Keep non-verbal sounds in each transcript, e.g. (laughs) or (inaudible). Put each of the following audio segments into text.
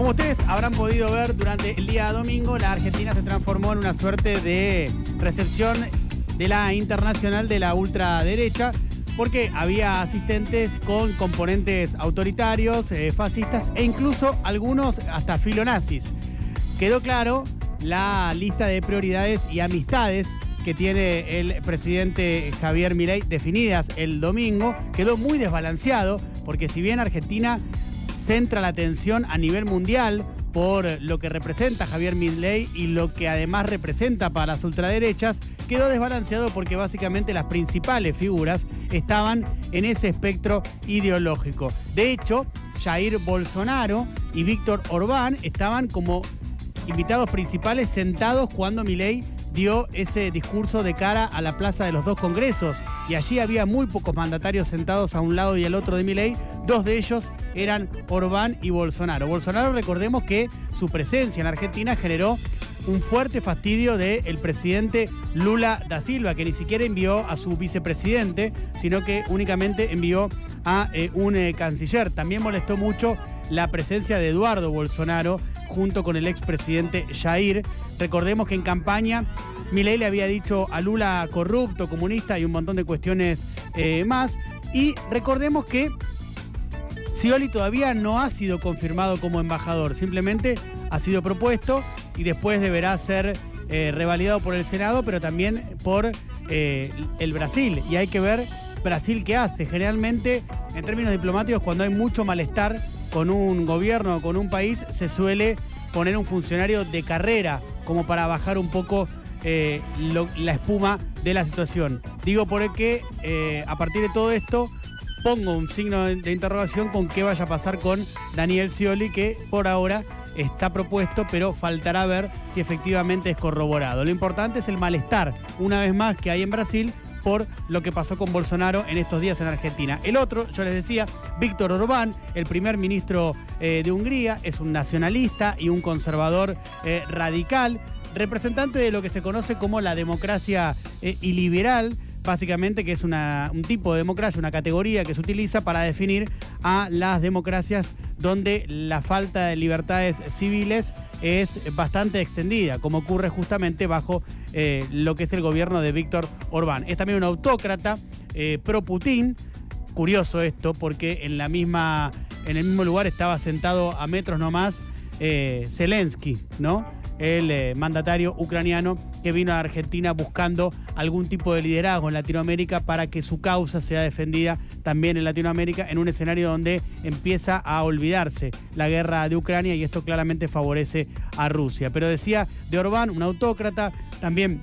Como ustedes habrán podido ver durante el día domingo, la Argentina se transformó en una suerte de recepción de la internacional de la ultraderecha, porque había asistentes con componentes autoritarios, eh, fascistas e incluso algunos hasta filonazis. Quedó claro la lista de prioridades y amistades que tiene el presidente Javier Milei definidas el domingo, quedó muy desbalanceado, porque si bien Argentina centra la atención a nivel mundial por lo que representa Javier Milei y lo que además representa para las ultraderechas, quedó desbalanceado porque básicamente las principales figuras estaban en ese espectro ideológico. De hecho, Jair Bolsonaro y Víctor Orbán estaban como invitados principales sentados cuando Milei dio ese discurso de cara a la plaza de los dos congresos y allí había muy pocos mandatarios sentados a un lado y al otro de Milei, dos de ellos eran Orbán y Bolsonaro. Bolsonaro recordemos que su presencia en Argentina generó un fuerte fastidio del presidente Lula da Silva, que ni siquiera envió a su vicepresidente, sino que únicamente envió a eh, un eh, canciller. También molestó mucho la presencia de Eduardo Bolsonaro junto con el expresidente Jair. Recordemos que en campaña Milei le había dicho a Lula corrupto, comunista y un montón de cuestiones eh, más. Y recordemos que Scioli todavía no ha sido confirmado como embajador, simplemente ha sido propuesto y después deberá ser eh, revalidado por el Senado, pero también por eh, el Brasil. Y hay que ver Brasil qué hace. Generalmente, en términos diplomáticos, cuando hay mucho malestar con un gobierno o con un país, se suele poner un funcionario de carrera como para bajar un poco eh, la espuma de la situación. Digo porque a partir de todo esto pongo un signo de, interrogación con qué vaya a pasar con Daniel Scioli, que por ahora está propuesto, pero faltará ver si efectivamente es corroborado. Lo importante es el malestar, una vez más, que hay en Brasil por lo que pasó con Bolsonaro en estos días en Argentina. El otro, yo les decía, Víctor Orbán, el primer ministro eh, de Hungría, es un nacionalista y un conservador eh, radical, representante de lo que se conoce como la democracia eh, iliberal básicamente que es un tipo de democracia, una categoría que se utiliza para definir a las democracias donde la falta de libertades civiles es bastante extendida, como ocurre justamente bajo eh, lo que es el gobierno de Víctor Orbán. Es también un autócrata eh, pro-Putin. Curioso esto, porque en, la misma, en el mismo lugar estaba sentado a metros nomás eh, Zelensky, ¿no? El eh, mandatario ucraniano que vino a Argentina buscando algún tipo de liderazgo en Latinoamérica para que su causa sea defendida también en Latinoamérica en un escenario donde empieza a olvidarse la guerra de Ucrania y esto claramente favorece a Rusia. Pero decía de Orbán, un autócrata, también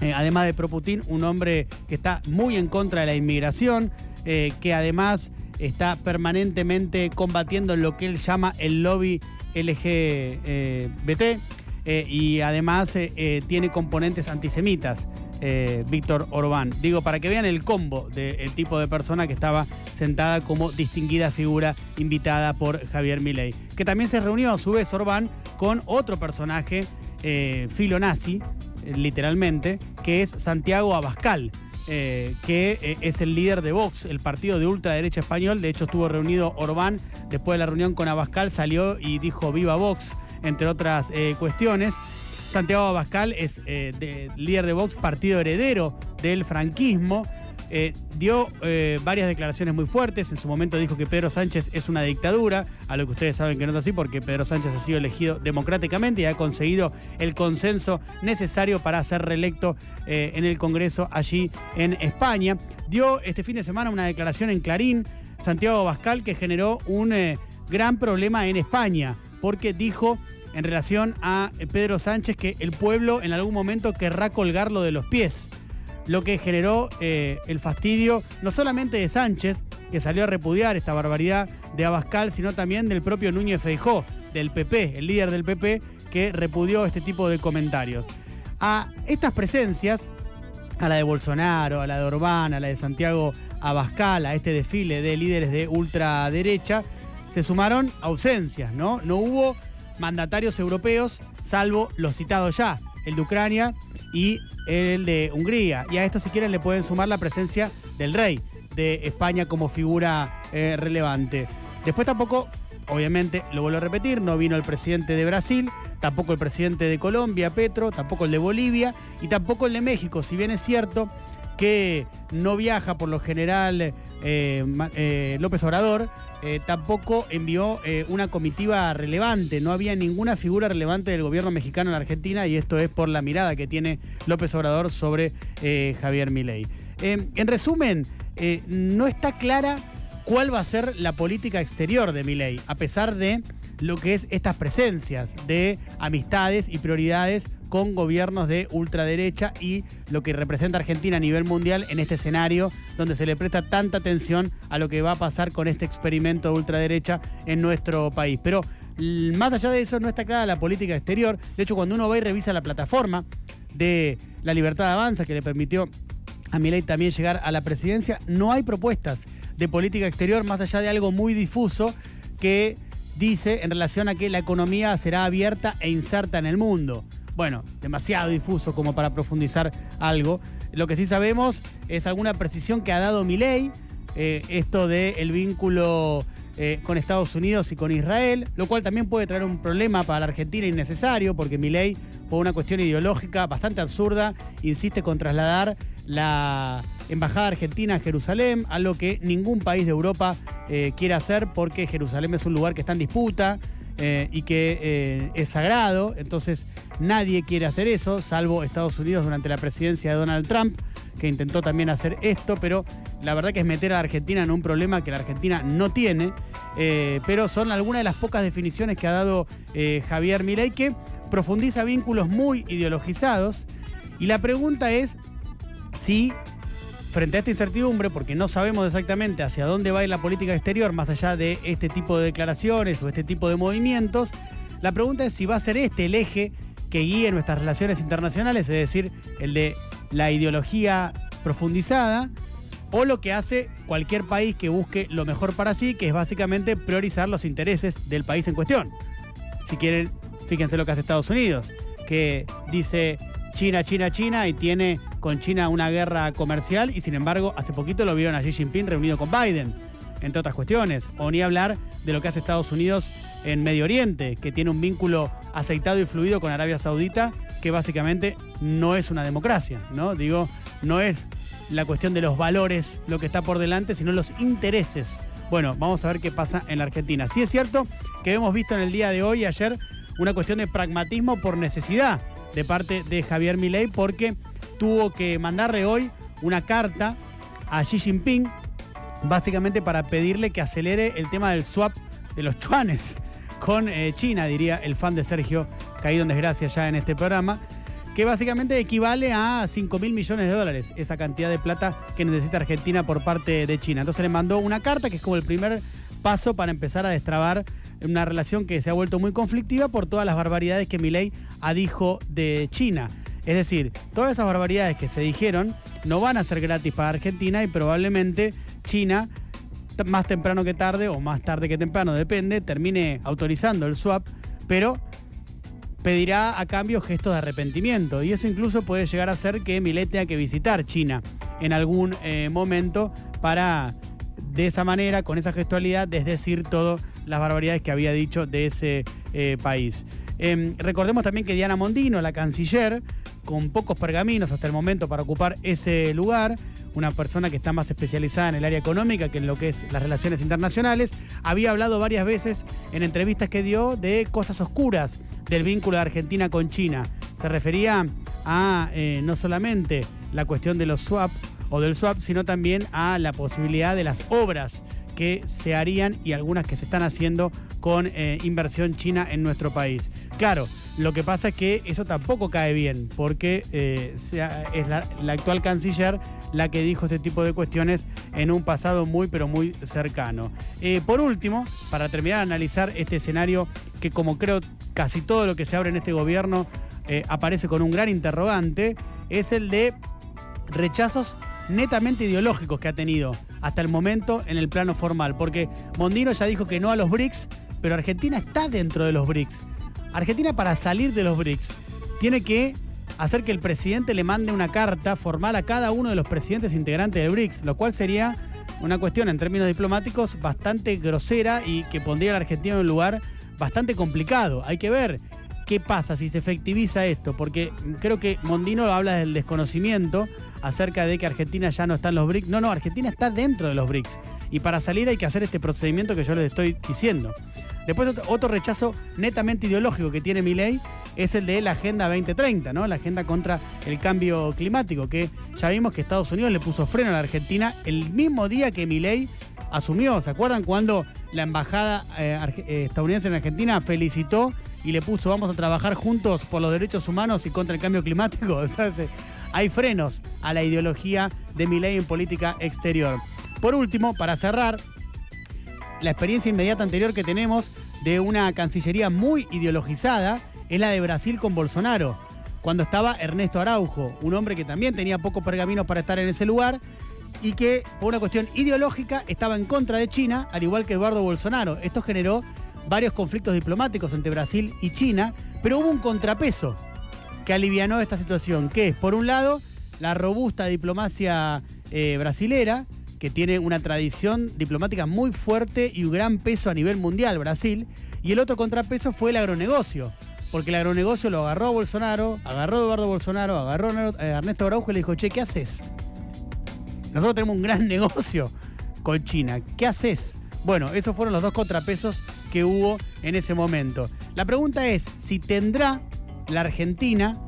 eh, además de pro-Putin, un hombre que está muy en contra de la inmigración, eh, que además está permanentemente combatiendo lo que él llama el lobby LGBT eh, y además eh, eh, tiene componentes antisemitas. Víctor Orbán. Digo, para que vean el combo del tipo de persona que estaba sentada como distinguida figura invitada por Javier Milei. Que también se reunió a su vez Orbán con otro personaje filonazi, literalmente, que es Santiago Abascal. que es el líder de Vox, el partido de ultraderecha español. De hecho, estuvo reunido Orbán. Después de la reunión con Abascal salió y dijo viva Vox entre otras eh, cuestiones. Santiago Abascal es eh, líder de Vox, partido heredero del franquismo. Eh, dio varias declaraciones muy fuertes. En su momento dijo que Pedro Sánchez es una dictadura, a lo que ustedes saben que no es así porque Pedro Sánchez ha sido elegido democráticamente y ha conseguido el consenso necesario para ser reelecto en el Congreso allí en España. Dio este fin de semana una declaración en Clarín, Santiago Abascal, que generó un gran problema en España porque dijo en relación a Pedro Sánchez que el pueblo en algún momento querrá colgarlo de los pies, lo que generó eh, el fastidio no solamente de Sánchez, que salió a repudiar esta barbaridad de Abascal, sino también del propio Núñez Feijó, del PP, el líder del PP, que repudió este tipo de comentarios. A estas presencias, a la de Bolsonaro, a la de Orbán, a la de Santiago Abascal, a este desfile de líderes de ultraderecha, se sumaron ausencias, ¿no? No hubo mandatarios europeos, salvo los citados ya, el de Ucrania y el de Hungría. Y a esto, si quieren, le pueden sumar la presencia del rey de España como figura eh, relevante. Después tampoco obviamente, lo vuelvo a repetir, no vino el presidente de Brasil, tampoco el presidente de Colombia, Petro, tampoco el de Bolivia y tampoco el de México, si bien es cierto que no viaja por lo general eh, eh, López Obrador, eh, tampoco envió una comitiva relevante, no había ninguna figura relevante del gobierno mexicano en Argentina y esto es por la mirada que tiene López Obrador sobre Javier Milei. en resumen, no está clara cuál va a ser la política exterior de Milei, a pesar de lo que es estas presencias de amistades y prioridades con gobiernos de ultraderecha y lo que representa Argentina a nivel mundial en este escenario donde se le presta tanta atención a lo que va a pasar con este experimento de ultraderecha en nuestro país. Pero más allá de eso no está clara la política exterior. De hecho, cuando uno va y revisa la plataforma de la libertad de avanza que le permitió a Milei también llegar a la presidencia, no hay propuestas de política exterior más allá de algo muy difuso que dice en relación a que la economía será abierta e inserta en el mundo bueno, demasiado difuso como para profundizar algo. Lo que sí sabemos es alguna precisión que ha dado mi ley, eh, esto del vínculo eh, con Estados Unidos y con Israel, lo cual también puede traer un problema para la Argentina innecesario, porque mi ley, por una cuestión ideológica bastante absurda, insiste con trasladar la embajada argentina a Jerusalén, algo que ningún país de Europa eh, quiere hacer porque Jerusalén es un lugar que está en disputa. Eh, y que eh, es sagrado, entonces nadie quiere hacer eso, salvo Estados Unidos durante la presidencia de Donald Trump, que intentó también hacer esto, pero la verdad que es meter a Argentina en un problema que la Argentina no tiene, eh, pero son algunas de las pocas definiciones que ha dado Javier Milei, que profundiza vínculos muy ideologizados, y la pregunta es si frente a esta incertidumbre, porque no sabemos exactamente hacia dónde va a ir la política exterior, más allá de este tipo de declaraciones o este tipo de movimientos, la pregunta es si va a ser este el eje que guíe nuestras relaciones internacionales, es decir, el de la ideología profundizada, o lo que hace cualquier país que busque lo mejor para sí, que es básicamente priorizar los intereses del país en cuestión. Si quieren, fíjense lo que hace Estados Unidos, que dice China, China, China y tiene con China una guerra comercial y sin embargo hace poquito lo vieron a Xi Jinping reunido con Biden, entre otras cuestiones. O ni hablar de lo que hace Estados Unidos en Medio Oriente, que tiene un vínculo aceitado y fluido con Arabia Saudita, que básicamente no es una democracia, ¿no? Digo, no es la cuestión de los valores lo que está por delante, sino los intereses. Bueno, vamos a ver qué pasa en la Argentina. Sí es cierto que hemos visto en el día de hoy y ayer una cuestión de pragmatismo por necesidad de parte de Javier Milei porque tuvo que mandarle hoy una carta a Xi Jinping, básicamente para pedirle que acelere el tema del swap de los chuanes con eh, China, diría el fan de Sergio, caído en desgracia ya en este programa, que básicamente equivale a 5 mil millones de dólares, esa cantidad de plata que necesita Argentina por parte de China. Entonces le mandó una carta que es como el primer paso para empezar a destrabar una relación que se ha vuelto muy conflictiva por todas las barbaridades que Milei ha dicho de China. Es decir, todas esas barbaridades que se dijeron no van a ser gratis para Argentina y probablemente China, más temprano que tarde o más tarde que temprano, depende, termine autorizando el swap, pero pedirá a cambio gestos de arrepentimiento. Y eso incluso puede llegar a ser que Milei tenga que visitar China en algún eh, momento para, de esa manera, con esa gestualidad, desdecir todas las barbaridades que había dicho de ese eh, país. Em, recordemos también que Diana Mondino, la canciller, con pocos pergaminos hasta el momento para ocupar ese lugar, una persona que está más especializada en el área económica que en lo que es las relaciones internacionales, había hablado varias veces en entrevistas que dio de cosas oscuras del vínculo de Argentina con China. Se refería a eh, no solamente la cuestión de los swap o del swap, sino también a la posibilidad de las obras que se harían y algunas que se están haciendo con eh, inversión china en nuestro país. Claro, lo que pasa es que eso tampoco cae bien, porque eh, es la, actual canciller la que dijo ese tipo de cuestiones en un pasado muy, pero muy cercano. Eh, por último, para terminar de analizar este escenario, que como creo casi todo lo que se abre en este gobierno aparece con un gran interrogante, es el de rechazos netamente ideológicos que ha tenido hasta el momento en el plano formal, porque Mondino ya dijo que no a los BRICS, pero Argentina está dentro de los BRICS. Argentina para salir de los BRICS tiene que hacer que el presidente le mande una carta formal a cada uno de los presidentes integrantes del BRICS, lo cual sería una cuestión en términos diplomáticos bastante grosera y que pondría a la Argentina en un lugar bastante complicado. Hay que ver qué pasa si se efectiviza esto, porque creo que Mondino habla del desconocimiento acerca de que Argentina ya no está en los BRICS. No, no, Argentina está dentro de los BRICS. Y para salir hay que hacer este procedimiento que yo les estoy diciendo. Después otro rechazo netamente ideológico que tiene mi ley es el de la Agenda 2030, ¿no? La agenda contra el cambio climático, que ya vimos que Estados Unidos le puso freno a la Argentina el mismo día que mi ley asumió. ¿Se acuerdan cuando la embajada eh, eh, estadounidense en Argentina felicitó y le puso vamos a trabajar juntos por los derechos humanos y contra el cambio climático? (laughs) O sea, hay frenos a la ideología de mi ley en política exterior. Por último, para cerrar, la experiencia inmediata anterior que tenemos de una cancillería muy ideologizada es la de Brasil con Bolsonaro, cuando estaba Ernesto Araujo, un hombre que también tenía pocos pergaminos para estar en ese lugar y que por una cuestión ideológica estaba en contra de China, al igual que Eduardo Bolsonaro. Esto generó varios conflictos diplomáticos entre Brasil y China, pero hubo un contrapeso que alivianó esta situación, que es, por un lado, la robusta diplomacia eh, brasilera, que tiene una tradición diplomática muy fuerte y un gran peso a nivel mundial, Brasil, y el otro contrapeso fue el agronegocio, porque el agronegocio lo agarró a Bolsonaro, agarró a Eduardo Bolsonaro, agarró a eh, Ernesto Araujo y le dijo, che, ¿qué haces? Nosotros tenemos un gran (laughs) negocio con China. ¿Qué haces? Bueno, esos fueron los dos contrapesos que hubo en ese momento. La pregunta es si tendrá la Argentina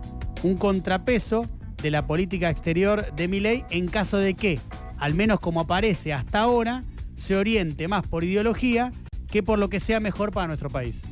un contrapeso de la política exterior de Milei en caso de que, al menos como aparece hasta ahora, se oriente más por ideología que por lo que sea mejor para nuestro país.